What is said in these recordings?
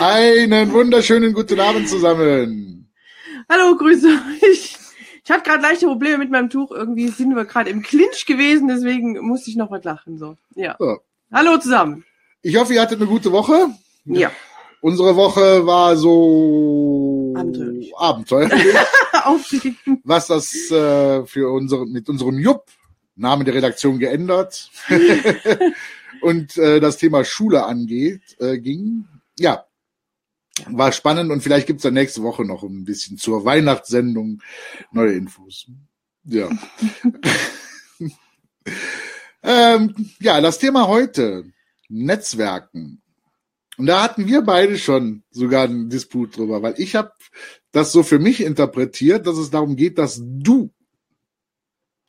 Einen wunderschönen guten Abend zusammen. Hallo, grüße euch. Ich hatte gerade leichte Probleme mit meinem Tuch. Irgendwie sind wir gerade im Clinch gewesen, deswegen musste ich noch was lachen. So, ja. So. Hallo zusammen. Ich hoffe, ihr hattet eine gute Woche. Ja. Unsere Woche war so abenteuerlich. abenteuerlich. Was das äh, für unsere mit unserem Jupp Name der Redaktion geändert und äh, das Thema Schule angeht, äh, ging. Ja, war spannend und vielleicht gibt's dann nächste Woche noch ein bisschen zur Weihnachtssendung neue Infos. Ja. ähm, ja, das Thema heute, Netzwerken. Und da hatten wir beide schon sogar einen Disput drüber, weil ich habe das so für mich interpretiert, dass es darum geht, dass du,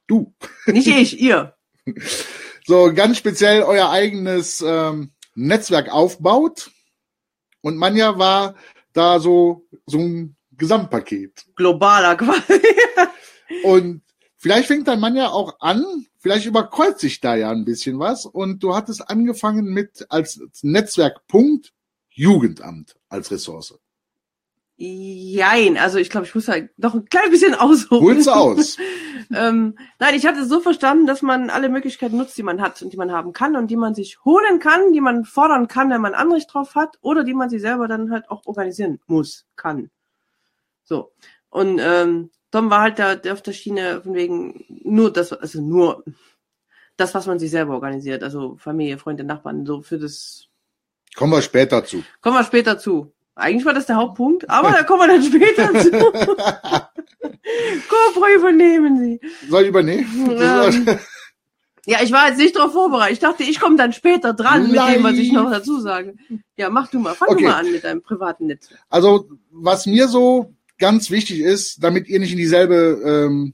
du. Nicht ich, ihr. So ganz speziell euer eigenes ähm, Netzwerk aufbaut. Und Manja war da so, so ein Gesamtpaket. Globaler quasi. Und vielleicht fängt dann Manja auch an, vielleicht überkreuzt sich da ja ein bisschen was. Und du hattest angefangen mit als Netzwerkpunkt Jugendamt als Ressource. Jein, also ich glaube, ich muss halt noch ein klein bisschen ausholen. Holst du aus? ähm, nein, ich hatte es so verstanden, dass man alle Möglichkeiten nutzt, die man hat und die man haben kann und die man sich holen kann, die man fordern kann, wenn man Anrecht drauf hat oder die man sich selber dann halt auch organisieren muss, kann. So. Und ähm, Tom war halt da der auf der Schiene von wegen nur das, also nur das, was man sich selber organisiert, also Familie, Freunde, Nachbarn, so für das. Kommen wir später zu. Kommen wir später zu. Eigentlich war das der Hauptpunkt, aber da kommen wir dann später zu. Kopfrei übernehmen Sie. Soll ich übernehmen? Ähm, ja, ich war jetzt nicht darauf vorbereitet. Ich dachte, ich komme dann später dran Nein. mit dem, was ich noch dazu sage. Ja, mach du mal. Fang okay. du mal an mit deinem privaten Netzwerk. Also, was mir so ganz wichtig ist, damit ihr nicht in dieselbe ähm,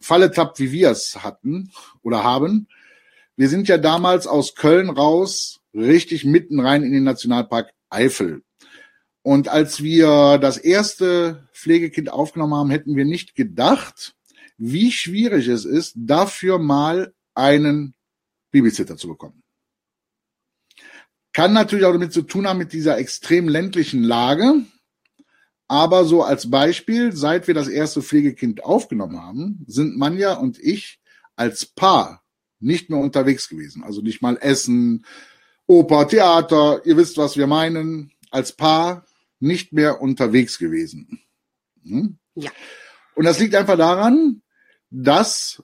Falle tappt, wie wir es hatten oder haben. Wir sind ja damals aus Köln raus richtig mitten rein in den Nationalpark Eifel und als wir das erste Pflegekind aufgenommen haben, hätten wir nicht gedacht, wie schwierig es ist, dafür mal einen Babysitter zu bekommen. Kann natürlich auch damit zu tun haben mit dieser extrem ländlichen Lage. Aber so als Beispiel, seit wir das erste Pflegekind aufgenommen haben, sind Manja und ich als Paar nicht mehr unterwegs gewesen. Also nicht mal Essen, Oper, Theater, ihr wisst, was wir meinen. Als Paar nicht mehr unterwegs gewesen. Hm? Ja. Und das liegt einfach daran, dass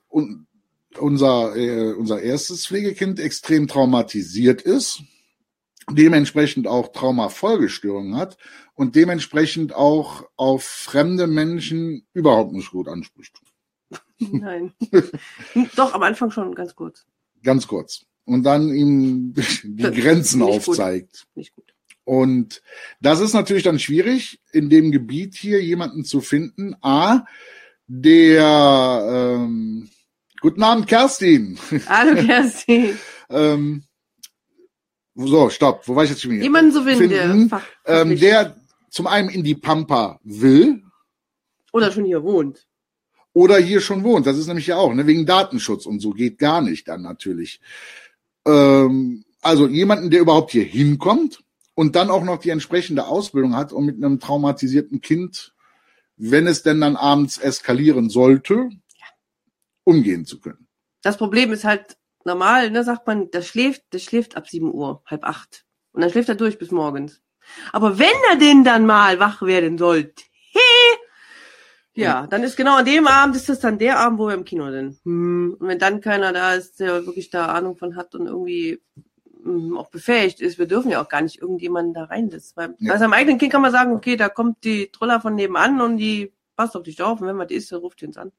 unser, äh, unser erstes Pflegekind extrem traumatisiert ist, dementsprechend auch Traumafolgestörungen hat und dementsprechend auch auf fremde Menschen überhaupt nicht gut anspricht. Nein. Doch, am Anfang schon ganz kurz. Ganz kurz. Und dann ihm die Grenzen nicht aufzeigt. Gut. Nicht gut. Und das ist natürlich dann schwierig, in dem Gebiet hier jemanden zu finden. A, der ähm, Guten Abend, Kerstin. Hallo, Kerstin. ähm, so, stopp. Wo war ich jetzt schon wieder? Jemanden zu finden, finden der, ähm, der zum einen in die Pampa will. Oder schon hier wohnt. Oder hier schon wohnt. Das ist nämlich ja auch, ne, wegen Datenschutz und so geht gar nicht dann natürlich. Ähm, also jemanden, der überhaupt hier hinkommt und dann auch noch die entsprechende Ausbildung hat, um mit einem traumatisierten Kind, wenn es denn dann abends eskalieren sollte, umgehen zu können. Das Problem ist halt normal, ne, sagt man, das schläft, das schläft ab sieben Uhr, halb acht. Und dann schläft er durch bis morgens. Aber wenn er denn dann mal wach werden sollte, hey, ja, dann ist genau an dem Abend ist das dann der Abend, wo wir im Kino sind. Hm. Und wenn dann keiner da ist, der wirklich da Ahnung von hat und irgendwie auch befähigt ist. Wir dürfen ja auch gar nicht irgendjemanden da reinsetzen. Weil ja. bei seinem eigenen Kind kann man sagen, okay, da kommt die Troller von nebenan und die passt auf dich auf und wenn man die ist, dann ruft die uns an.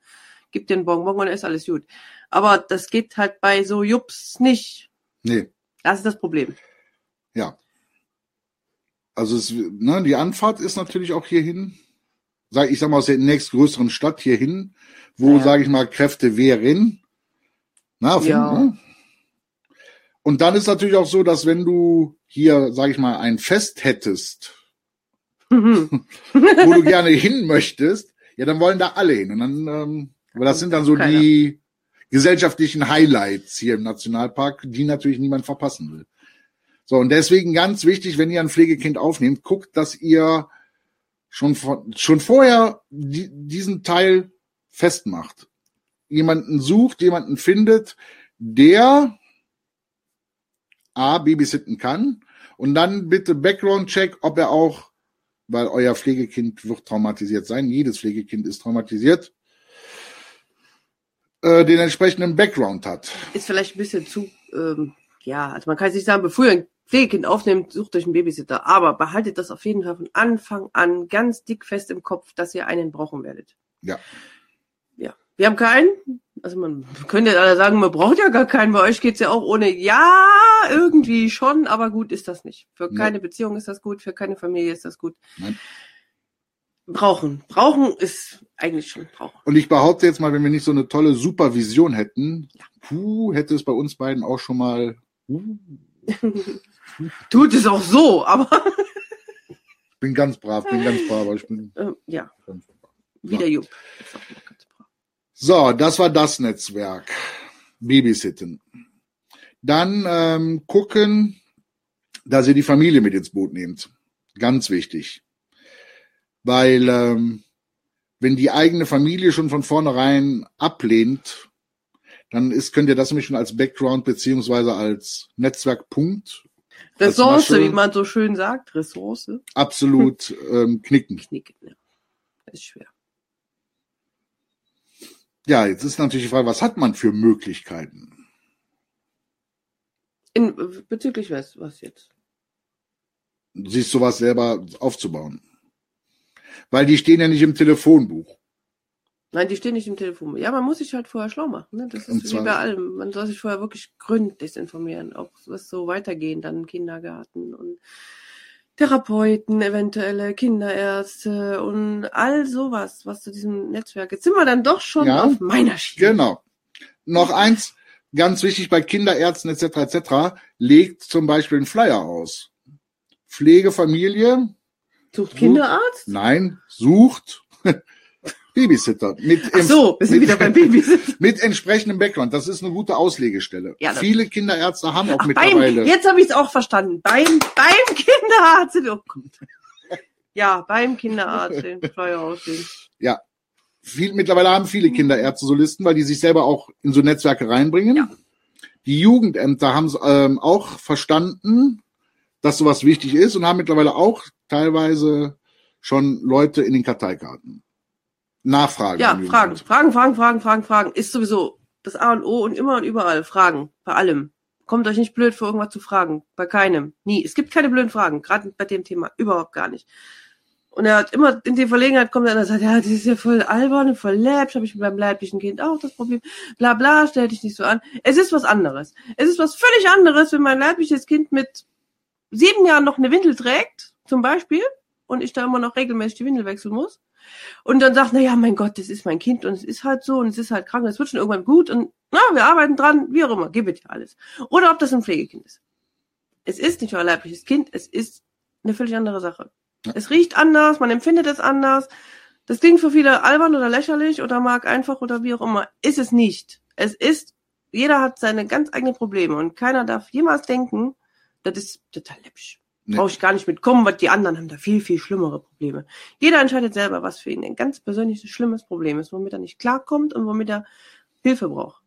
Gibt den Bonbon und dann ist alles gut. Aber das geht halt bei so Jups nicht. Nee. Das ist das Problem. Ja. Also es, ne, die Anfahrt ist natürlich auch hierhin, sag ich sag mal aus der nächstgrößeren Stadt hierhin, wo, ja. sage ich mal, Kräfte wären. Na, von, ja. ne? Und dann ist natürlich auch so, dass wenn du hier, sag ich mal, ein Fest hättest, mhm. wo du gerne hin möchtest, ja, dann wollen da alle hin. Und dann, ähm, aber das sind dann so Keiner. die gesellschaftlichen Highlights hier im Nationalpark, die natürlich niemand verpassen will. So, und deswegen ganz wichtig, wenn ihr ein Pflegekind aufnehmt, guckt, dass ihr schon, von, schon vorher die, diesen Teil festmacht. Jemanden sucht, jemanden findet, der A, babysitten kann und dann bitte Background-Check, ob er auch, weil euer Pflegekind wird traumatisiert sein, jedes Pflegekind ist traumatisiert, äh, den entsprechenden Background hat. Ist vielleicht ein bisschen zu, ähm, ja, also man kann nicht sagen, bevor ihr ein Pflegekind aufnehmt, sucht euch einen Babysitter. Aber behaltet das auf jeden Fall von Anfang an ganz dick fest im Kopf, dass ihr einen brauchen werdet. Ja. Ja. Wir haben keinen. Also man könnte ja alle sagen, man braucht ja gar keinen. Bei euch geht's ja auch ohne. Ja, irgendwie schon, aber gut ist das nicht. Für Nee. keine Beziehung ist das gut, für keine Familie ist das gut. Nein. Brauchen. Brauchen ist eigentlich schon brauchen. Und ich behaupte jetzt mal, wenn wir nicht so eine tolle Supervision hätten, puh, hätte es bei uns beiden auch schon mal, uh, Tut es auch so, aber ich bin ganz brav, bin ganz brav, aber ich bin äh, ja, ganz brav. wieder Jupp. Ist auch immer ganz brav. So, das war das Netzwerk. Babysitten. Dann ähm, gucken, dass ihr die Familie mit ins Boot nehmt. Ganz wichtig. Weil ähm, wenn die eigene Familie schon von vornherein ablehnt, dann ist, könnt ihr das nämlich schon als Background beziehungsweise als Netzwerkpunkt Ressource, wie man so schön sagt. Ressource. absolut ähm, knicken. Knicken, ja. Das ist schwer. Ja, jetzt ist natürlich die Frage, was hat man für Möglichkeiten? In, bezüglich was, was jetzt? sich sowas selber aufzubauen. Weil die stehen ja nicht im Telefonbuch. Nein, die stehen nicht im Telefon. Ja, man muss sich halt vorher schlau machen. Ne? Das ist wie bei allem. Man soll sich vorher wirklich gründlich informieren, auch was so weitergehen, dann Kindergarten und Therapeuten, eventuelle Kinderärzte und all sowas, was zu diesem Netzwerk. Jetzt sind wir dann doch schon Ja. auf meiner Schiene. Genau. Noch eins, ganz wichtig bei Kinderärzten etc. etc. legt zum Beispiel einen Flyer aus. Pflegefamilie, Sucht Kinderarzt? nein, sucht Babysitter mit, Ach so, wir sind wieder beim Babys. mit entsprechendem Background. Das ist eine gute Auslegestelle. Ja, Viele Kinderärzte haben auch Ach, beim, mittlerweile. jetzt habe ich es auch verstanden. Beim, beim Kinderarzt. Oh Gott. Ja, beim Kinderarzt den auslegen. viel, mittlerweile haben viele Kinderärzte so Listen, weil die sich selber auch in so Netzwerke reinbringen. Ja. Die Jugendämter haben es ähm, auch verstanden, dass sowas wichtig ist und haben mittlerweile auch teilweise schon Leute in den Karteikarten. Nachfragen. Ja, Fragen. Fragen, Fragen, Fragen, Fragen, Fragen. Ist sowieso das A und O und immer und überall. Fragen. Bei allem. Kommt euch nicht blöd vor, irgendwas zu fragen. Bei keinem. Nie. Es gibt keine blöden Fragen. Gerade bei dem Thema. Überhaupt gar nicht. Und er hat immer in die Verlegenheit kommt er und sagt, ja, das ist ja voll albern und voll läppisch, habe ich beim leiblichen Kind auch das Problem. Bla bla, stell dich nicht so an. Es ist was anderes. Es ist was völlig anderes, wenn mein leibliches Kind mit sieben Jahren noch eine Windel trägt, zum Beispiel, und ich da immer noch regelmäßig die Windel wechseln muss. Und dann sagt, na ja, mein Gott, das ist mein Kind und es ist halt so und es ist halt krank und es wird schon irgendwann gut und na, wir arbeiten dran, wie auch immer, gib ja alles. Oder ob das ein Pflegekind ist. Es ist nicht euer leibliches Kind, es ist eine völlig andere Sache. Ja. Es riecht anders, man empfindet es anders. Das klingt für viele albern oder lächerlich oder mag einfach oder wie auch immer. Ist es nicht. Es ist, jeder hat seine ganz eigenen Probleme und keiner darf jemals denken, das ist total läppisch. Nee. Brauche ich gar nicht mitkommen, weil die anderen haben da viel, viel schlimmere Probleme. Jeder entscheidet selber, was für ihn ein ganz persönliches, schlimmes Problem ist, womit er nicht klarkommt und womit er Hilfe braucht.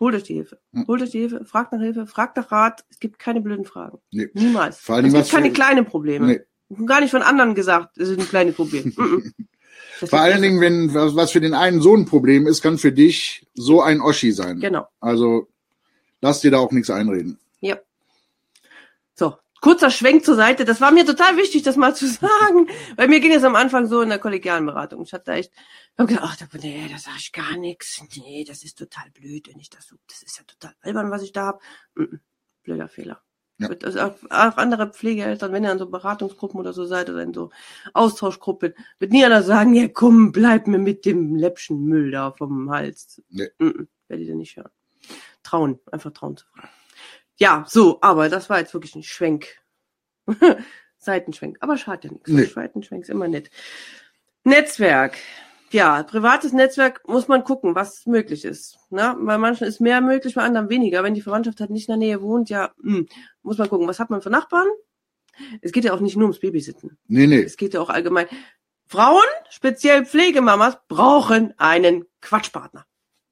Holt euch die Hilfe. Hm. Holt euch die Hilfe, fragt nach Hilfe, fragt nach Rat. Es gibt keine blöden Fragen. Nee. Niemals. Vor allen es gibt keine kleinen Probleme. Nee. Gar nicht von anderen gesagt, es sind kleine Probleme. Mhm. Vor allen Dingen, wenn was was für den einen so ein Problem ist, kann für dich so ein Oschi sein. Genau. Also lass dir da auch nichts einreden. Kurzer Schwenk zur Seite. Das war mir total wichtig, das mal zu sagen, weil mir ging es am Anfang so in der kollegialen Beratung. Ich hatte echt, ich hab gedacht, ach, nee, da sag ich gar nichts. Nee, das ist total blöd, wenn ich das so, das ist ja total albern, was ich da hab. Mhm. Blöder Fehler. Ja. Also auch, auch andere Pflegeeltern, wenn ihr in so Beratungsgruppen oder so seid oder in so Austauschgruppen, wird nie einer sagen, ja komm, bleib mir mit dem läppschen Müll da vom Hals. Nee. Mhm. Werdet ihr nicht hören. Trauen, einfach trauen zu fragen. Ja, so, aber das war jetzt wirklich ein Schwenk. Seitenschwenk. Aber schadet ja nichts. Nee. Seitenschwenk ist immer nett. Netzwerk. ja, privates Netzwerk muss man gucken, was möglich ist. Ne? Bei manchen ist mehr möglich, bei anderen weniger. Wenn die Verwandtschaft halt nicht in der Nähe wohnt, ja, mh, muss man gucken, was hat man für Nachbarn? Es geht ja auch nicht nur ums Babysitten. Nee, nee. Es geht ja auch allgemein. Frauen, speziell Pflegemamas, brauchen einen Quatschpartner.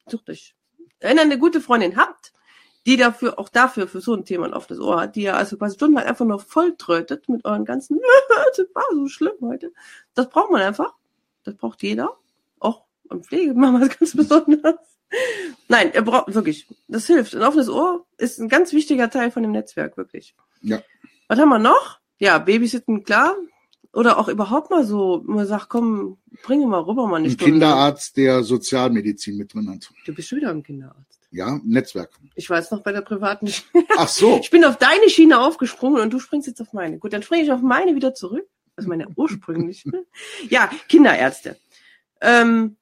Sucht euch. Wenn ihr eine gute Freundin habt, die dafür, auch dafür, für so ein Thema ein offenes Ohr hat, die ja also quasi stundenlang einfach nur volltrötet mit euren ganzen, das war so schlimm heute. Das braucht man einfach. Das braucht jeder. Auch am Pflegemamas ganz besonders. Nein, er braucht wirklich. Das hilft. Ein offenes Ohr ist ein ganz wichtiger Teil von dem Netzwerk, wirklich. Ja. Was haben wir noch? Ja, Babysitten, klar. Oder auch überhaupt mal so, man sagt, komm, bringe mal rüber mal eine Ein Stunde. Kinderarzt, der Sozialmedizin mit drin hat. Du bist schon wieder ein Kinderarzt. Ja, Netzwerk. Ich war jetzt noch bei der privaten Schiene. Ach so. Ich bin auf deine Schiene aufgesprungen und du springst jetzt auf meine. Gut, dann springe ich auf meine wieder zurück. Also meine ursprüngliche. ja, Kinderärzte. Ähm,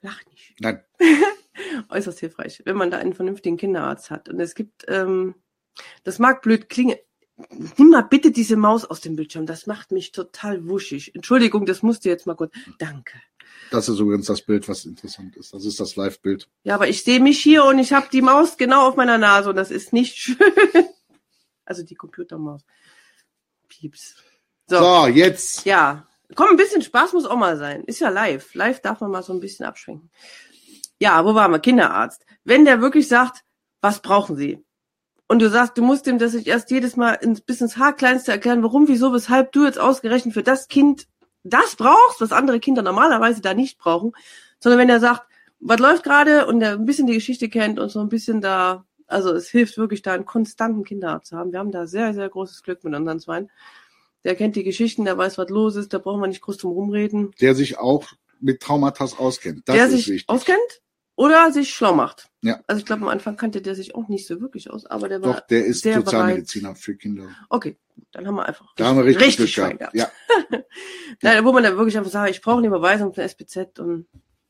lach nicht. Nein. Äußerst hilfreich, wenn man da einen vernünftigen Kinderarzt hat. Und es gibt, ähm, das mag blöd klingen. Nimm mal bitte diese Maus aus dem Bildschirm. Das macht mich total wuschig. Entschuldigung, das musst du jetzt mal kurz. Danke. Das ist übrigens das Bild, was interessant ist. Das ist das Live-Bild. Ja, aber ich sehe mich hier und ich habe die Maus genau auf meiner Nase und das ist nicht schön. Also die Computermaus. Pieps. So, So, jetzt. ja. Komm, ein bisschen Spaß muss auch mal sein. Ist ja live. Live darf man mal so ein bisschen abschwenken. Ja, wo waren wir? Kinderarzt. Wenn der wirklich sagt, was brauchen Sie? Und du sagst, du musst dem das erst jedes Mal ins, bis ins Haarkleinste erklären, warum, wieso, weshalb du jetzt ausgerechnet für das Kind das brauchst, was andere Kinder normalerweise da nicht brauchen, sondern wenn er sagt, was läuft gerade und der ein bisschen die Geschichte kennt und so ein bisschen da, also es hilft wirklich da einen konstanten Kinderarzt zu haben. Wir haben da sehr, sehr großes Glück mit unseren Zweien. Der kennt die Geschichten, der weiß, was los ist, da brauchen wir nicht groß drum rumreden. Der sich auch mit Traumata auskennt. Das der ist sich wichtig. auskennt oder sich schlau macht. Ja. Also ich glaube, am Anfang kannte der sich auch nicht so wirklich aus, aber der war Doch, der ist sehr Sozialmediziner für Kinder. Okay, dann haben wir einfach Da haben wir richtig, richtig Schwein gehabt. gehabt. Ja, Nein, wo man dann wirklich einfach sagt, ich brauche eine Überweisung von SPZ und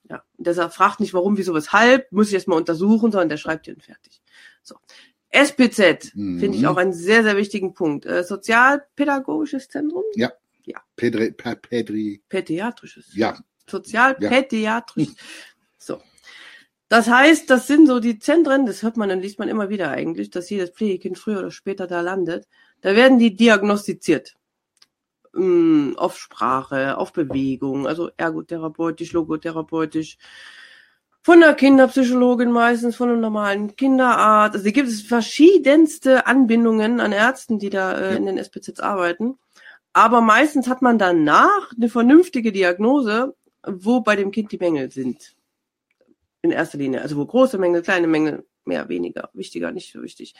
ja, und der sagt, fragt nicht warum, wieso, weshalb, muss ich erst mal untersuchen, sondern der schreibt dir und fertig. So. SPZ Mhm. finde ich auch einen sehr, sehr wichtigen Punkt. Äh, Sozialpädagogisches Zentrum? Pedri, pa, Pedri, Pädiatrisches. ja, Sozialpädiatrisch. So. Das heißt, das sind so die Zentren, das hört man und liest man immer wieder eigentlich, dass jedes Pflegekind früher oder später da landet. Da werden die diagnostiziert. Mm, Auf Sprache, auf Bewegung, also ergotherapeutisch, logotherapeutisch. Von der Kinderpsychologin meistens, von einem normalen Kinderarzt. Also gibt es verschiedenste Anbindungen an Ärzten, die da äh, in den SPZs arbeiten. Aber meistens hat man danach eine vernünftige Diagnose, wo bei dem Kind die Mängel sind. In erster Linie. Also wo große Mängel, kleine Mängel, mehr, weniger, wichtiger, nicht so wichtig.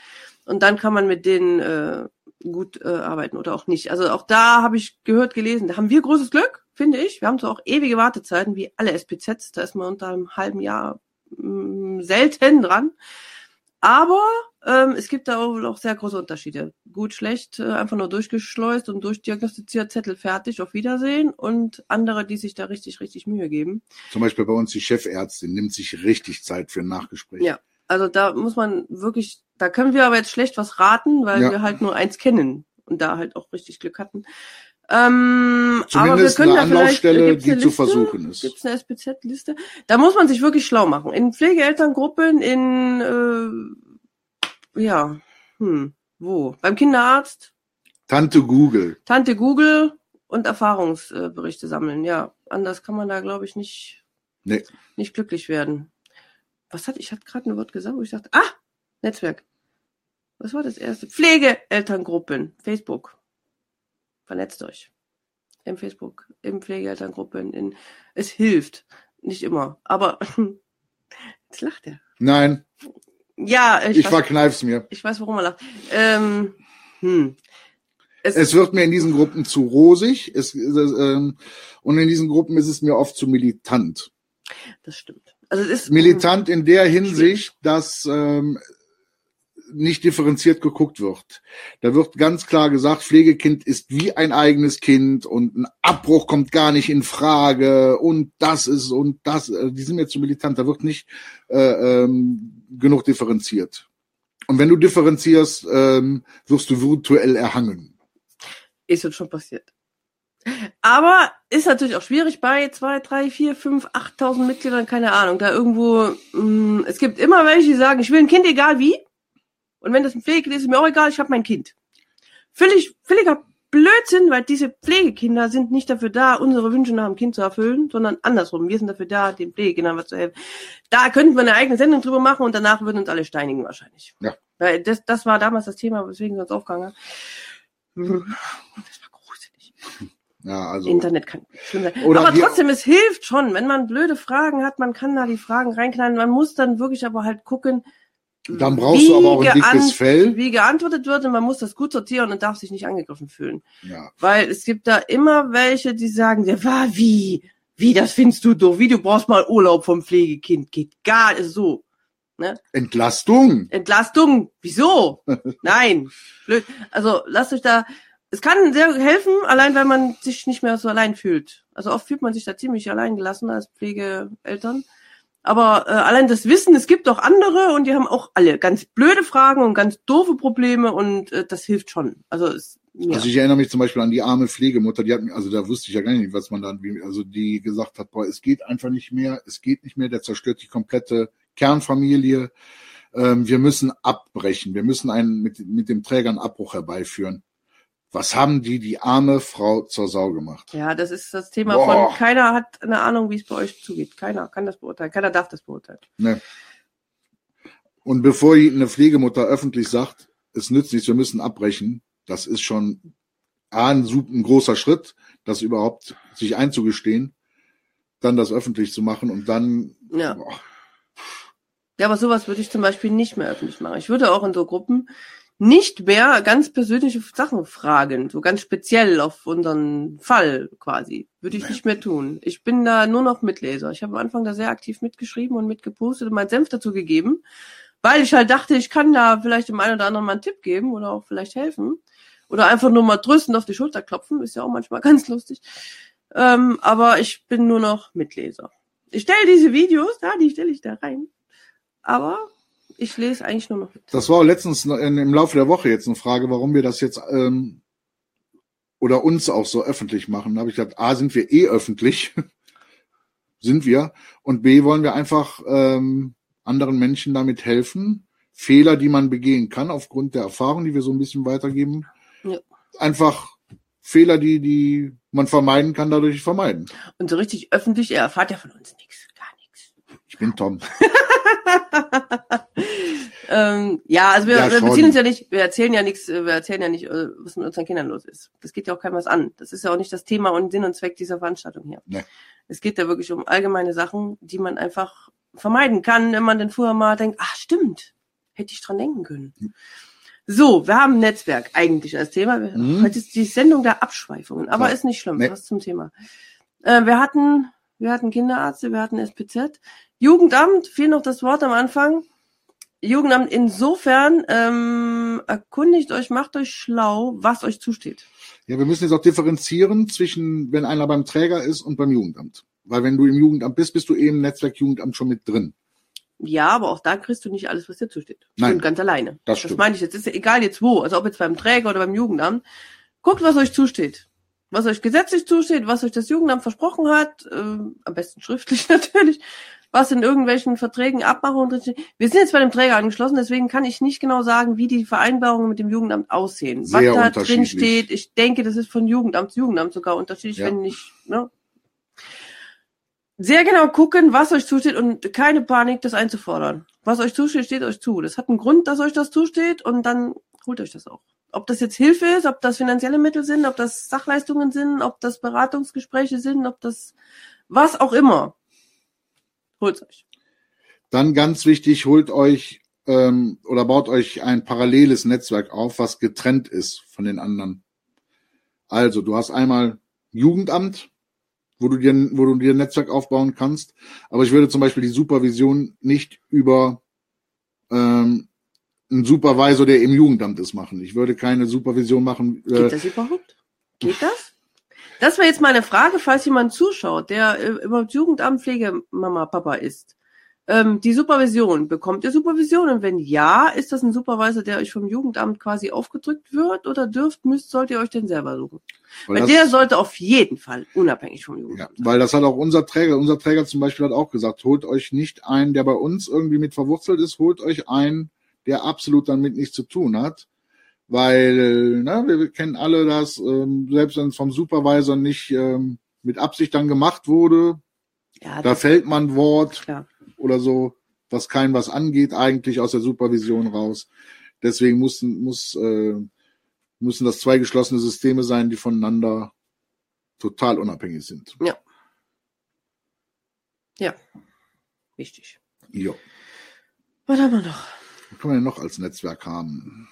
Und dann kann man mit denen äh, gut äh, arbeiten oder auch nicht. Also auch da habe ich gehört, gelesen, da haben wir großes Glück, finde ich. Wir haben zwar auch ewige Wartezeiten, wie alle SPZs, da ist man unter einem halben Jahr mh, selten dran. Aber ähm, es gibt da auch, auch sehr große Unterschiede. Gut, schlecht, äh, einfach nur durchgeschleust und durchdiagnostiziert, Zettel fertig, auf Wiedersehen. Und andere, die sich da richtig, richtig Mühe geben. zum Beispiel bei uns die Chefärztin nimmt sich richtig Zeit für ein Nachgespräch. Ja. Also da muss man wirklich, da können wir aber jetzt schlecht was raten, weil Ja. wir halt nur eins kennen und da halt auch richtig Glück hatten. Ähm, aber wir können eine da Anlaufstelle, gibt's eine die zu Liste? versuchen ist. Gibt es eine SPZ-Liste? Da muss man sich wirklich schlau machen. In Pflegeelterngruppen, in, äh, ja, hm, wo? Beim Kinderarzt, Tante Google. Tante Google und Erfahrungsberichte sammeln. Ja, anders kann man da, glaube ich, nicht, Nee. nicht glücklich werden. Was hat, ich hatte gerade ein Wort gesagt, wo ich dachte, ah, Netzwerk. Was war das erste? Pflegeelterngruppen, Facebook. Vernetzt euch. Im Facebook, im Pflegeelterngruppen, in, es hilft. Nicht immer, aber, jetzt lacht er. Nein, Ja, ich, ich weiß, verkneif's mir. ich weiß, warum er lacht. Ähm, hm. Es, Es wird mir in diesen Gruppen zu rosig. Es, es, ähm, und in diesen Gruppen ist es mir oft zu militant. das stimmt. Also es ist Militant in der Hinsicht, dass ähm, nicht differenziert geguckt wird. Da wird ganz klar gesagt, Pflegekind ist wie ein eigenes Kind und ein Abbruch kommt gar nicht in Frage und das ist und das. äh, Die sind mir zu militant. Da wird nicht äh, ähm, genug differenziert. Und wenn du differenzierst, ähm, wirst du virtuell erhangen. Ist uns schon passiert. Aber ist natürlich auch schwierig bei zwei, drei, vier, fünf, achttausend Mitgliedern, keine Ahnung. Da irgendwo, mh, es gibt immer welche, die sagen, ich will ein Kind, egal wie. Und wenn das ein Pflegekind ist, ist mir auch egal, ich habe mein Kind. Völlig, völliger Blödsinn, weil diese Pflegekinder sind nicht dafür da, unsere Wünsche nach dem Kind zu erfüllen, sondern andersrum. Wir sind dafür da, den Pflegekindern was zu helfen. Da könnten wir eine eigene Sendung drüber machen und danach würden uns alle steinigen wahrscheinlich. Ja. Weil das, das war damals das Thema, weswegen wir uns aufgegangen haben. Das war gruselig. Ja, also. Internet kann schlimm sein. Oder aber trotzdem, es hilft schon, wenn man blöde Fragen hat, man kann da die Fragen reinknallen. Man muss dann wirklich aber halt gucken, Dann brauchst du aber auch ein dickes Fell. wie geantwortet wird und man muss das gut sortieren und darf sich nicht angegriffen fühlen. Ja. Weil es gibt da immer welche, die sagen, ja, war wie? Wie, das findest du doof? Wie, du brauchst mal Urlaub vom Pflegekind? Geht gar nicht so. Entlastung. Entlastung? Wieso? Nein. Blöd. Also lasst euch da. Es kann sehr helfen, allein weil man sich nicht mehr so allein fühlt. Also oft fühlt man sich da ziemlich allein gelassen als Pflegeeltern. Aber äh, allein das Wissen, es gibt auch andere und die haben auch alle ganz blöde Fragen und ganz doofe Probleme und äh, das hilft schon. Also es, ja. Also ich erinnere mich zum Beispiel an die arme Pflegemutter, die hat also da wusste ich ja gar nicht, was man dann, also die gesagt hat, boah, es geht einfach nicht mehr, es geht nicht mehr, der zerstört die komplette Kernfamilie. Ähm, wir müssen abbrechen, wir müssen einen mit, mit dem Träger einen Abbruch herbeiführen. Was haben die, die arme Frau zur Sau gemacht? ja, das ist das Thema Boah. von keiner hat eine Ahnung, wie es bei euch zugeht. Keiner kann das beurteilen. Keiner darf das beurteilen. Ne? Und bevor eine Pflegemutter öffentlich sagt, es nützt nichts, wir müssen abbrechen, das ist schon A, ein, ein großer Schritt, das überhaupt sich einzugestehen, dann das öffentlich zu machen und dann, Ja. boah, Ja, aber sowas würde ich zum Beispiel nicht mehr öffentlich machen. Ich würde auch in so Gruppen nicht mehr ganz persönliche Sachen fragen, so ganz speziell auf unseren Fall quasi. Würde ich nicht mehr tun. Ich bin da nur noch Mitleser. Ich habe am Anfang da sehr aktiv mitgeschrieben und mitgepostet und meinen Senf dazu gegeben, weil ich halt dachte, ich kann da vielleicht dem einen oder anderen mal einen Tipp geben oder auch vielleicht helfen. Oder einfach nur mal tröstend auf die Schulter klopfen, ist ja auch manchmal ganz lustig. Ähm, aber ich bin nur noch Mitleser. Ich stelle diese Videos, ja, die stelle ich da rein. Aber ich lese eigentlich nur noch das war letztens in, im Laufe der Woche jetzt eine Frage, warum wir das jetzt ähm, oder uns auch so öffentlich machen. Da habe ich gesagt, A, sind wir eh öffentlich, sind wir, und B, wollen wir einfach ähm, anderen Menschen damit helfen, Fehler, die man begehen kann, aufgrund der Erfahrung, die wir so ein bisschen weitergeben, Ja. einfach Fehler, die, die man vermeiden kann, dadurch vermeiden. Und so richtig öffentlich, er erfahrt ja von uns nichts, gar nichts. Ich bin Tom. Ähm, ja, also wir, Ja, wir beziehen uns ja nicht, wir erzählen ja nichts, wir erzählen ja nicht, äh, was mit unseren Kindern los ist. Das geht ja auch keinem was an. Das ist ja auch nicht das Thema und Sinn und Zweck dieser Veranstaltung hier. Nee. Es geht ja wirklich um allgemeine Sachen, die man einfach vermeiden kann, wenn man dann vorher mal denkt, ach stimmt, hätte ich dran denken können. So, wir haben ein Netzwerk eigentlich als Thema. Mhm. Heute ist die Sendung der Abschweifungen, aber Ja. ist nicht schlimm. Nee. Was zum Thema? Äh, wir hatten, wir hatten Kinderärzte, wir hatten SPZ, Jugendamt, fiel noch das Wort am Anfang. Jugendamt insofern ähm, erkundigt euch, macht euch schlau, was euch zusteht. Ja, wir müssen jetzt auch differenzieren zwischen, wenn einer beim Träger ist und beim Jugendamt. Weil wenn du im Jugendamt bist, bist du eben im Netzwerk Jugendamt schon mit drin. Ja, aber auch da kriegst du nicht alles, was dir zusteht. Nein. Und ganz alleine. Das stimmt. meine ich jetzt. Ist ja egal jetzt wo. Also ob jetzt beim Träger oder beim Jugendamt. Guckt, was euch zusteht. Was euch gesetzlich zusteht, was euch das Jugendamt versprochen hat. Äh, am besten schriftlich natürlich. Was in irgendwelchen Verträgen, Abmachungen drin steht. Wir sind jetzt bei dem Träger angeschlossen, deswegen kann ich nicht genau sagen, wie die Vereinbarungen mit dem Jugendamt aussehen. Sehr was da drin steht. Ich denke, das ist von Jugendamt zu Jugendamt sogar unterschiedlich, Ja. wenn nicht, ne? sehr genau gucken, was euch zusteht und keine Panik, das einzufordern. Was euch zusteht, steht euch zu. Das hat einen Grund, dass euch das zusteht und dann holt euch das auch. Ob das jetzt Hilfe ist, ob das finanzielle Mittel sind, ob das Sachleistungen sind, ob das Beratungsgespräche sind, ob das was auch immer. Holt's euch. Dann ganz wichtig, holt euch ähm, oder baut euch ein paralleles Netzwerk auf, was getrennt ist von den anderen. Also, du hast einmal Jugendamt, wo du dir, wo du dir ein Netzwerk aufbauen kannst. Aber ich würde zum Beispiel die Supervision nicht über ähm, einen Supervisor, der im Jugendamt ist, machen. Ich würde keine Supervision machen. Geht Äh, das überhaupt? Geht das? Das wäre jetzt mal eine Frage, falls jemand zuschaut, der äh, Jugendamt Pflegemama, Papa ist. Ähm, die Supervision, bekommt ihr Supervision? Und wenn ja, ist das ein Supervisor, der euch vom Jugendamt quasi aufgedrückt wird oder dürft, müsst, sollt ihr euch den selber suchen? Weil, Weil der sollte auf jeden Fall unabhängig vom ja, Jugendamt. weil das hat auch unser Träger, unser Träger zum Beispiel hat auch gesagt, holt euch nicht einen, der bei uns irgendwie mit verwurzelt ist, holt euch einen, der absolut damit nichts zu tun hat. Weil, ne, wir kennen alle das, ähm, selbst wenn es vom Supervisor nicht ähm, mit Absicht dann gemacht wurde, Ja, da fällt man Wort, klar. oder so, was kein was angeht, eigentlich aus der Supervision raus. Deswegen müssen, muss, äh, müssen das zwei geschlossene Systeme sein, die voneinander total unabhängig sind. Wichtig. Jo. Was haben wir noch? Können wir denn noch als Netzwerk haben?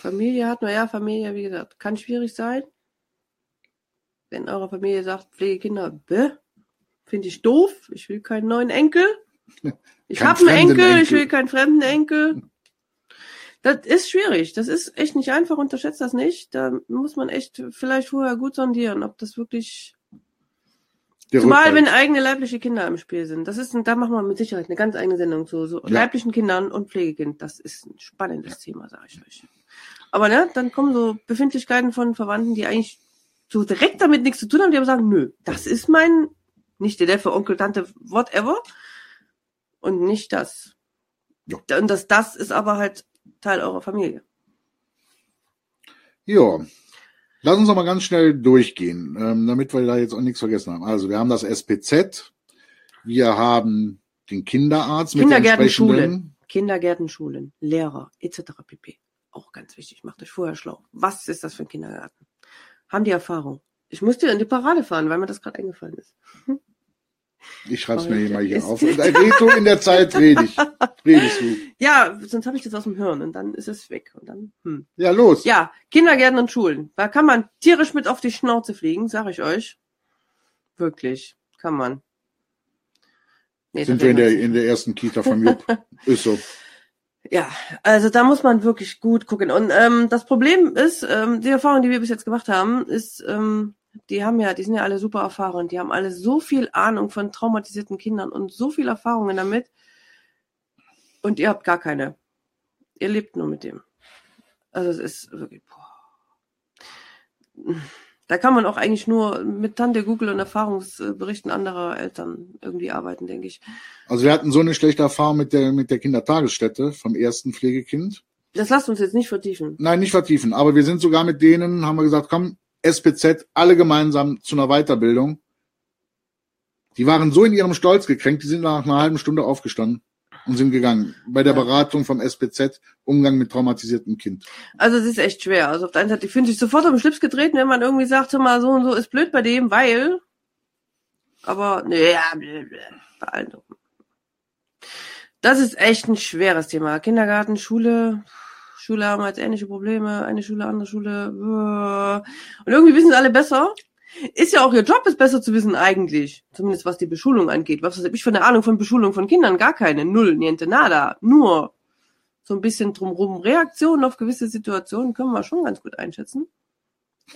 Familie hat, naja, Familie, wie gesagt, kann schwierig sein. Wenn eure Familie sagt, Pflegekinder, bäh, finde ich doof, ich will keinen neuen Enkel. Ich habe einen fremden Enkel, ich Enkel. will keinen fremden Enkel. Das ist schwierig, das ist echt nicht einfach, unterschätzt das nicht. Da muss man echt vielleicht vorher gut sondieren, ob das wirklich Der Zumal, Rückhalt. wenn eigene leibliche Kinder im Spiel sind. Das ist, ein, da machen wir mit Sicherheit eine ganz eigene Sendung zu. So Ja. leiblichen Kindern und Pflegekind. Das ist ein spannendes Thema, sage ich euch. Aber ne, dann kommen so Befindlichkeiten von Verwandten, die eigentlich so direkt damit nichts zu tun haben, die aber sagen, nö, das ist mein, nicht der Neffe, Onkel, Tante, whatever. Und nicht das. Ja. Und das, das ist aber halt Teil eurer Familie. Ja. Lass uns noch mal ganz schnell durchgehen, ähm, damit wir da jetzt auch nichts vergessen haben. Also wir haben das SPZ, wir haben den Kinderarzt mit der Kindergärten, entsprechenden- Schulen. Kindergärten, Schulen, Lehrer, etc. pp. Auch ganz wichtig. Macht euch vorher schlau. Was ist das für ein Kindergarten? Haben die Erfahrung? Ich musste in die Parade fahren, weil mir das gerade eingefallen ist. Ich schreibe es mir hier mal hier auf. Und red du in der Zeit rede ich. Redest du. Ja, sonst habe ich das aus dem Hirn und dann ist es weg. Und dann, hm. Ja, los. Ja, Kindergärten und Schulen. Da kann man tierisch mit auf die Schnauze fliegen, sag ich euch. Wirklich, kann man. Nee, Sind wir in der, in der ersten Kita vom Jupp. Ist so. Ja, also da muss man wirklich gut gucken. Und ähm, das Problem ist, ähm, die Erfahrung, die wir bis jetzt gemacht haben, ist, ähm, die haben ja, die sind ja alle super erfahren. Die haben alle so viel Ahnung von traumatisierten Kindern und so viel Erfahrungen damit. Und ihr habt gar keine. Ihr lebt nur mit dem. Also es ist wirklich. Boah. Da kann man auch eigentlich nur mit Tante Google und Erfahrungsberichten anderer Eltern irgendwie arbeiten, denke ich. Also wir hatten so eine schlechte Erfahrung mit der, mit der Kindertagesstätte vom ersten Pflegekind. Das lasst uns jetzt nicht vertiefen. Nein, nicht vertiefen, aber wir sind sogar mit denen, haben wir gesagt, komm, SPZ, alle gemeinsam zu einer Weiterbildung. Die waren so in ihrem Stolz gekränkt, die sind nach einer halben Stunde aufgestanden und sind gegangen. Bei der. Beratung vom SPZ, Umgang mit traumatisiertem Kind. Also es ist echt schwer. Also auf der einen Seite finde ich sofort auf den Schlips getreten, wenn man irgendwie sagt, hör mal so und so ist blöd bei dem, weil. Aber nee, ja, bei allen. so. Das ist echt ein schweres Thema. Kindergarten, Schule. Schule haben jetzt ähnliche Probleme, eine Schule, andere Schule. Und irgendwie wissen sie alle besser. Ist ja auch ihr Job, ist besser zu wissen eigentlich. Zumindest was die Beschulung angeht. Was habe ich für eine Ahnung von Beschulung von Kindern? Gar keine. Null, niente, nada. Nur so ein bisschen drumrum. Reaktionen auf gewisse Situationen können wir schon ganz gut einschätzen.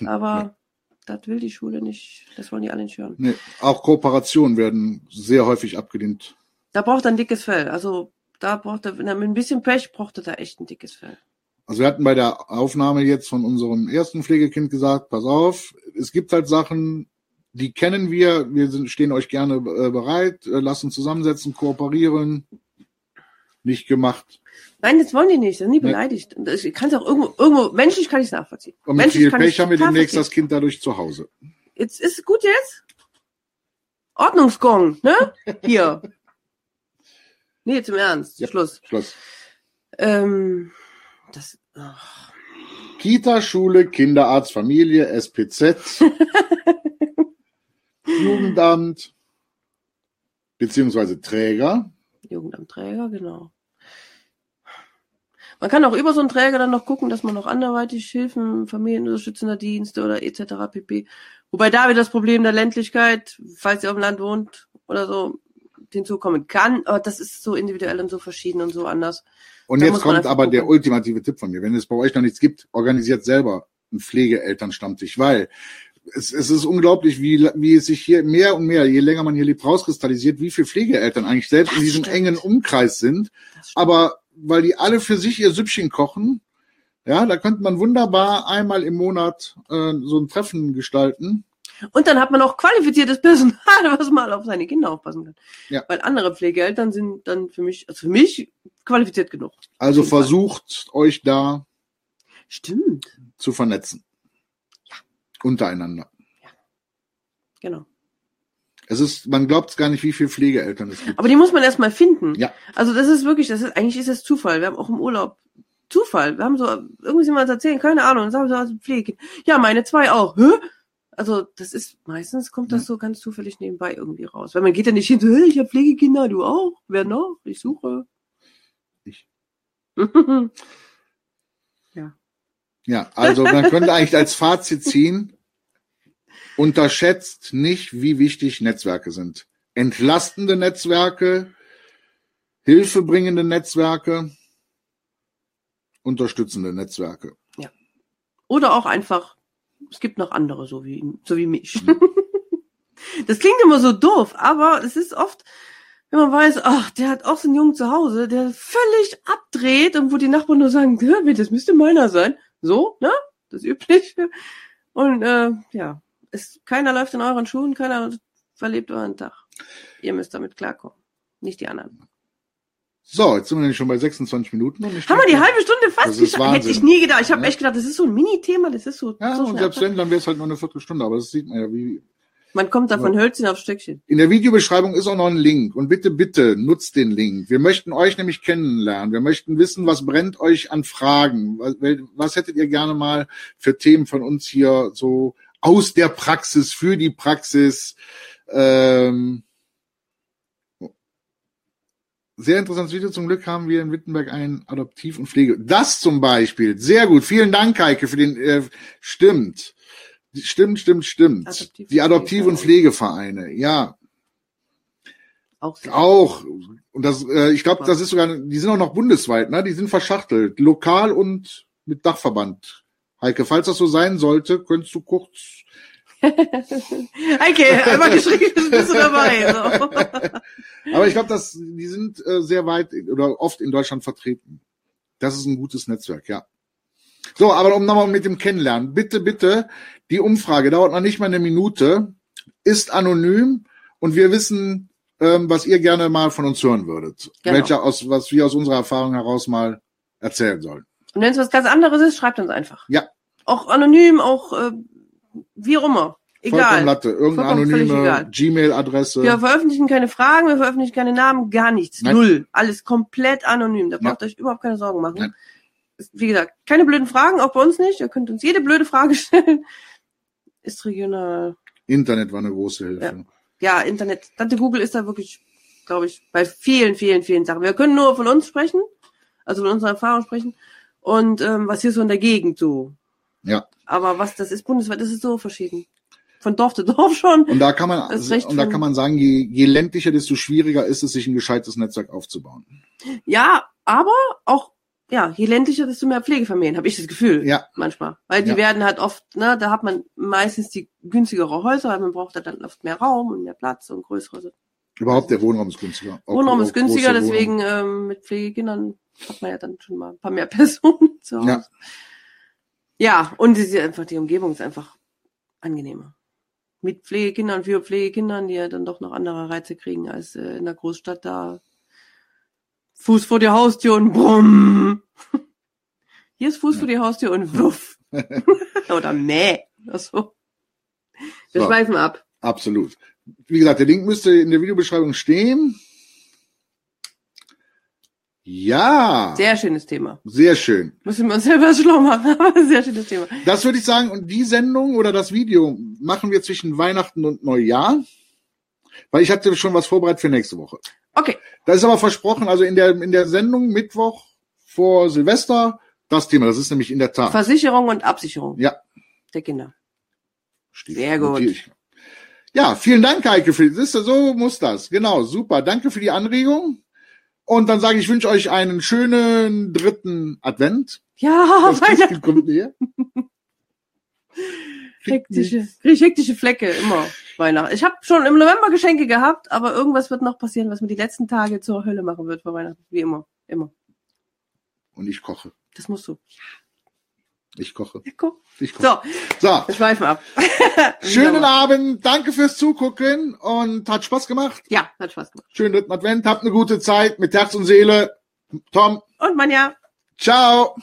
Aber das will die Schule nicht, das wollen die alle nicht hören. Nee, auch Kooperationen werden sehr häufig abgelehnt. Da braucht er ein dickes Fell. Also da braucht er, wenn er mit ein bisschen Pech, braucht er da echt ein dickes Fell. Also wir hatten bei der Aufnahme jetzt von unserem ersten Pflegekind gesagt, pass auf, es gibt halt Sachen, die kennen wir, wir sind, stehen euch gerne äh, bereit, äh, lassen zusammensetzen, kooperieren. Nicht gemacht. Nein, das wollen die nicht. Das ist nie Nee. beleidigt. Ich kann es auch irgendwo, irgendwo, menschlich kann ich es nachvollziehen. Und mit menschlich viel Pech haben wir demnächst das. Kind dadurch zu Hause. Jetzt ist es gut jetzt? Ordnungsgong, ne? Hier. Nee, zum Ernst. Ja. Schluss. Schluss. Ähm, das. Kita, Schule, Kinderarzt, Familie, SPZ, Jugendamt, beziehungsweise Träger. Jugendamtträger, genau. Man kann auch über so einen Träger dann noch gucken, dass man noch anderweitig Hilfen, familienunterstützender Dienste oder etc. pp. Wobei da wieder das Problem der Ländlichkeit, falls ihr auf dem Land wohnt oder so, hinzukommen kann. Aber das ist so individuell und so verschieden und so anders. Und Da jetzt kommt aber der gucken. ultimative Tipp von mir. Wenn es bei euch noch nichts gibt, organisiert selber einen Pflegeelternstammtisch, weil es, es ist unglaublich, wie, wie es sich hier mehr und mehr, je länger man hier lebt, rauskristallisiert, wie viele Pflegeeltern eigentlich selbst Das in diesem stimmt. engen Umkreis sind. Aber weil die alle für sich ihr Süppchen kochen, ja, da könnte man wunderbar einmal im Monat äh, so ein Treffen gestalten. Und dann hat man auch qualifiziertes Personal, was mal auf seine Kinder aufpassen kann. Ja. Weil andere Pflegeeltern sind dann für mich, also für mich qualifiziert genug. Also versucht euch da Stimmt. zu vernetzen. Untereinander. Genau. Es ist, man glaubt gar nicht, wie viele Pflegeeltern es gibt. Aber die muss man erstmal finden. Ja. Also das ist wirklich, das ist, eigentlich ist es Zufall. Wir haben auch im Urlaub Zufall. Wir haben so, irgendwie sind wir uns erzählen, keine Ahnung, und sagen so, also Pflegekind. Ja, meine zwei auch. Hä? Also das ist, meistens kommt das so ganz zufällig nebenbei irgendwie raus. Weil man geht ja nicht hin, so, hey, ich habe Pflegekinder, du auch? Wer noch? Ich suche. Ich. ja. Ja, also man könnte eigentlich als Fazit ziehen, unterschätzt nicht, wie wichtig Netzwerke sind. Entlastende Netzwerke, hilfebringende Netzwerke, unterstützende Netzwerke. Oder auch einfach, es gibt noch andere, so wie, so wie mich. Das klingt immer so doof, aber es ist oft, wenn man weiß, ach, der hat auch so einen Jungen zu Hause, der völlig abdreht und wo die Nachbarn nur sagen, "Ja, das müsste meiner sein. So, ne? Das Übliche. Und äh, ja, es, keiner läuft in euren Schuhen, keiner verlebt euren Tag. Ihr müsst damit klarkommen. Nicht die anderen. So, jetzt sind wir nämlich schon bei 26 Minuten. Und ich Haben wir die halbe Stunde fast geschafft? Hätte ich nie gedacht. Ich habe Ja. echt gedacht, das ist so ein Mini-Thema, das ist so, Ja, so und selbst wenn, dann wäre es halt nur eine Viertelstunde, aber das sieht man ja, wie, Man kommt da von Hölzchen auf Stöckchen. In der Videobeschreibung ist auch noch ein Link. Und bitte, bitte, nutzt den Link. Wir möchten euch nämlich kennenlernen. Wir möchten wissen, was brennt euch an Fragen. Was, was hättet ihr gerne mal für Themen von uns hier so aus der Praxis, für die Praxis? Ähm, sehr interessantes Video. Zum Glück haben wir in Wittenberg ein Adoptiv- und Pflege. Das zum Beispiel. Sehr gut. Vielen Dank, Heike, für den, äh, stimmt. Stimmt, stimmt, stimmt. Adoptiv- die Adoptiv- und Pflegevereine. Ja, Auch sehr. auch. Und das, äh, ich glaube, das ist sogar, die sind auch noch bundesweit, ne? Die sind verschachtelt, lokal und mit Dachverband. Heike, falls das so sein sollte, könntest du kurz. Heike, einmal geschrieben, bist du dabei. So. Aber ich glaube, dass die sind äh, sehr weit oder oft in Deutschland vertreten. Das ist ein gutes Netzwerk, ja. So, aber um nochmal mit dem Kennenlernen. Bitte, bitte, die Umfrage dauert noch nicht mal eine Minute, ist anonym und wir wissen, ähm, was ihr gerne mal von uns hören würdet. Genau. Welcher aus, was wir aus unserer Erfahrung heraus mal erzählen sollen. Und wenn es was ganz anderes ist, schreibt uns einfach. Ja. Auch anonym, auch äh, wie auch immer. Vollkommen Egal. Latte. Irgendeine anonyme. Gmail-Adresse. Wir veröffentlichen keine Fragen, wir veröffentlichen keine Namen, gar nichts. Nein. Null. Alles komplett anonym. Da Ja. braucht ihr euch überhaupt keine Sorgen machen. Nein. Wie gesagt, keine blöden Fragen, auch bei uns nicht. Ihr könnt uns jede blöde Frage stellen. Ist regional. Internet war eine große Hilfe. Ja, Internet. Tante Google ist da wirklich, glaube ich, bei vielen, vielen, vielen Sachen. Wir können nur von uns sprechen, also von unserer Erfahrung sprechen. Und ähm, was hier so in der Gegend so. Ja. Aber was das ist bundesweit, das ist so verschieden. Von Dorf zu Dorf schon. Und da kann man, recht und da kann man sagen, je, je ländlicher, desto schwieriger ist es, sich ein gescheites Netzwerk aufzubauen. Ja, aber auch, ja, je ländlicher, desto mehr Pflegefamilien, habe ich das Gefühl. Ja. Manchmal. Weil die Ja. werden halt oft, ne, da hat man meistens die günstigere Häuser, weil man braucht da dann oft mehr Raum und mehr Platz und größere. Überhaupt der Wohnraum ist günstiger. Auch- Wohnraum ist günstiger, deswegen ähm, mit Pflegekindern hat man ja dann schon mal ein paar mehr Personen zu Hause. Ja. Ja, und es ist einfach, die Umgebung ist einfach angenehmer. Mit Pflegekindern, für Pflegekindern, die ja dann doch noch andere Reize kriegen als äh, in der Großstadt da. Fuß vor die Haustür und brumm. Hier ist Fuß vor die Haustür und wuff. Oder mäh. Oder so. Wir So. schweifen ab. Absolut. Wie gesagt, der Link müsste in der Videobeschreibung stehen. Ja, sehr, Sehr schönes Thema. schön. Müssen wir uns selber schlau machen, aber sehr schönes Thema. Das würde ich sagen, und die Sendung oder das Video machen wir zwischen Weihnachten und Neujahr, weil ich hatte schon was vorbereitet für nächste Woche. Okay. Das ist aber versprochen, also in der, in der Sendung Mittwoch vor Silvester, das Thema, das ist nämlich in der Tat. Versicherung und Absicherung Ja. der Kinder. Steht, Sehr gut. Ja, vielen Dank, Heike. Für, siehst du, so muss das. Genau, super. Danke für die Anregung. Und dann sage ich, ich wünsche euch einen schönen dritten Advent. Ja, Das Weihnachten. Kommt näher. Hektische, hektische Flecke immer Weihnachten. Ich habe schon im November Geschenke gehabt, aber irgendwas wird noch passieren, was mir die letzten Tage zur Hölle machen wird vor Weihnachten. Wie immer. Immer. Und ich koche. Das musst du. Ich koche. Ja, guck. Ich koche. So, So, wir schweifen ab. schönen Abend. Danke fürs Zugucken und hat Spaß gemacht. Ja, hat Spaß gemacht. Schönen dritten Advent. Habt eine gute Zeit mit Herz und Seele. Tom, Und Manja. ciao.